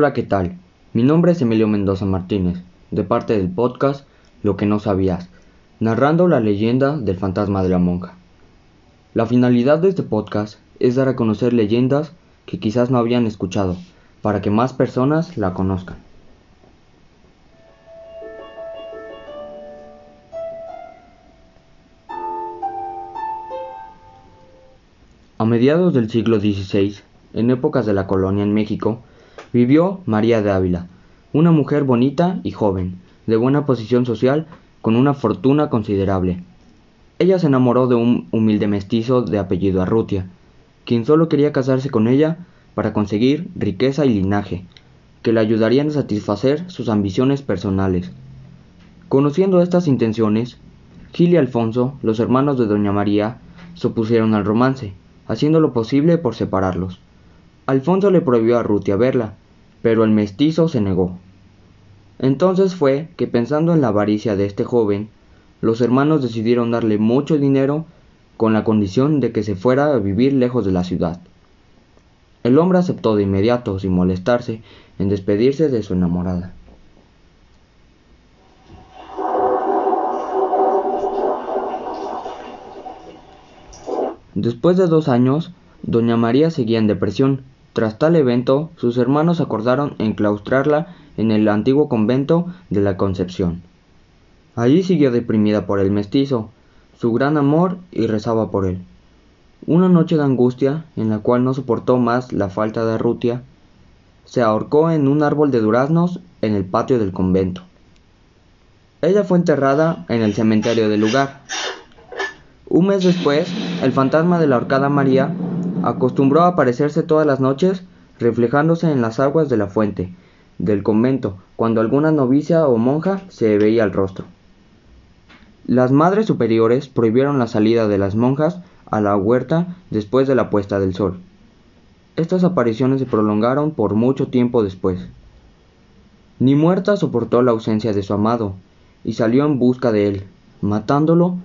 Hola, ¿qué tal? Mi nombre es Emilio Mendoza Martínez, de parte del podcast Lo que no sabías, narrando la leyenda del fantasma de la monja. La finalidad de este podcast es dar a conocer leyendas que quizás no habían escuchado, para que más personas la conozcan. A mediados del siglo XVI, en épocas de la colonia en México, vivió María de Ávila, una mujer bonita y joven, de buena posición social, con una fortuna considerable. Ella se enamoró de un humilde mestizo de apellido Arrutia, quien solo quería casarse con ella para conseguir riqueza y linaje, que le ayudarían a satisfacer sus ambiciones personales. Conociendo estas intenciones, Gil y Alfonso, los hermanos de Doña María, se opusieron al romance, haciendo lo posible por separarlos. Alfonso le prohibió a Rutia verla, pero el mestizo se negó. Entonces fue que pensando en la avaricia de este joven, los hermanos decidieron darle mucho dinero con la condición de que se fuera a vivir lejos de la ciudad. El hombre aceptó de inmediato, sin molestarse, en despedirse de su enamorada. Después de dos años, doña María seguía en depresión. Tras tal evento, sus hermanos acordaron enclaustrarla en el antiguo convento de la Concepción. Allí siguió deprimida por el mestizo, su gran amor y rezaba por él. Una noche de angustia, en la cual no soportó más la falta de Rutia, se ahorcó en un árbol de duraznos en el patio del convento. Ella fue enterrada en el cementerio del lugar. Un mes después, el fantasma de la ahorcada María acostumbró a aparecerse todas las noches reflejándose en las aguas de la fuente del convento cuando alguna novicia o monja se veía el rostro. Las madres superiores prohibieron la salida de las monjas a la huerta después de la puesta del sol. Estas apariciones se prolongaron por mucho tiempo después. Ni muerta soportó la ausencia de su amado y salió en busca de él, matándolo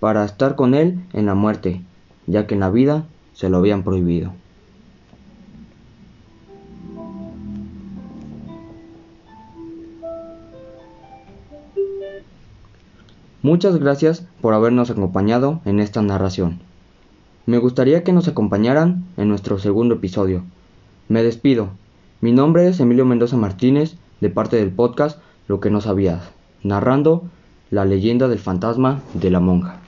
para estar con él en la muerte, ya que en la vida se lo habían prohibido. Muchas gracias por habernos acompañado en esta narración. Me gustaría que nos acompañaran en nuestro segundo episodio. Me despido. Mi nombre es Emilio Mendoza Martínez, de parte del podcast Lo que no sabías, narrando la leyenda del fantasma de la monja.